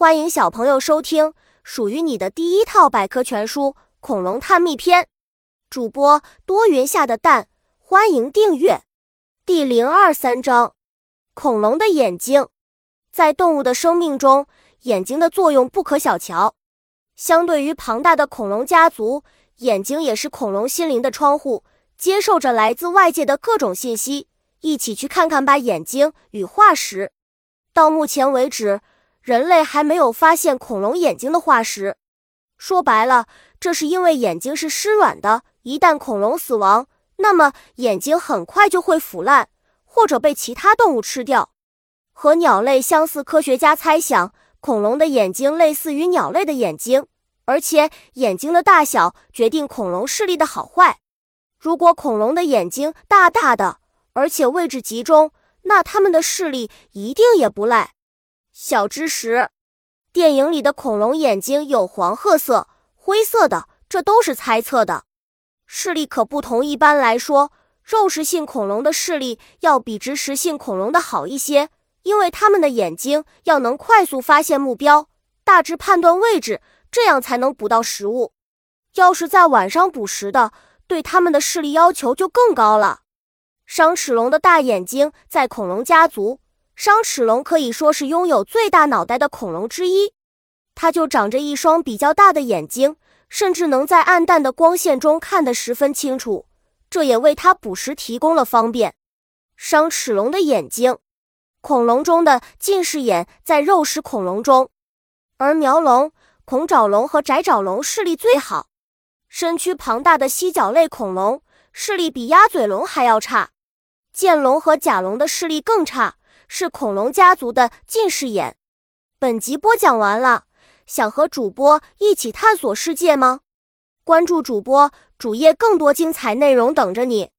欢迎小朋友收听属于你的第一套百科全书《恐龙探秘篇》，主播多云下的蛋，欢迎订阅。第零二三章：恐龙的眼睛。在动物的生命中，眼睛的作用不可小瞧。相对于庞大的恐龙家族，眼睛也是恐龙心灵的窗户，接受着来自外界的各种信息。一起去看看吧。眼睛与化石。到目前为止。人类还没有发现恐龙眼睛的化石，说白了，这是因为眼睛是湿软的，一旦恐龙死亡，那么眼睛很快就会腐烂，或者被其他动物吃掉。和鸟类相似，科学家猜想，恐龙的眼睛类似于鸟类的眼睛，而且眼睛的大小决定恐龙视力的好坏。如果恐龙的眼睛大大的，而且位置集中，那它们的视力一定也不赖。小知识：电影里的恐龙眼睛有黄褐色、灰色的，这都是猜测的。视力可不同，一般来说，肉食性恐龙的视力要比植食性恐龙的好一些，因为它们的眼睛要能快速发现目标，大致判断位置，这样才能捕到食物。要是在晚上捕食的，对它们的视力要求就更高了。商齿龙的大眼睛在恐龙家族。商齿龙可以说是拥有最大脑袋的恐龙之一，它就长着一双比较大的眼睛，甚至能在暗淡的光线中看得十分清楚，这也为它捕食提供了方便。商齿龙的眼睛，恐龙中的近视眼在肉食恐龙中，而苗龙、恐爪龙和窄爪龙视力最好。身躯庞大的犀角类恐龙视力比鸭嘴龙还要差，剑龙和甲龙的视力更差。是恐龙家族的近视眼。本集播讲完了，想和主播一起探索世界吗？关注主播主页，更多精彩内容等着你。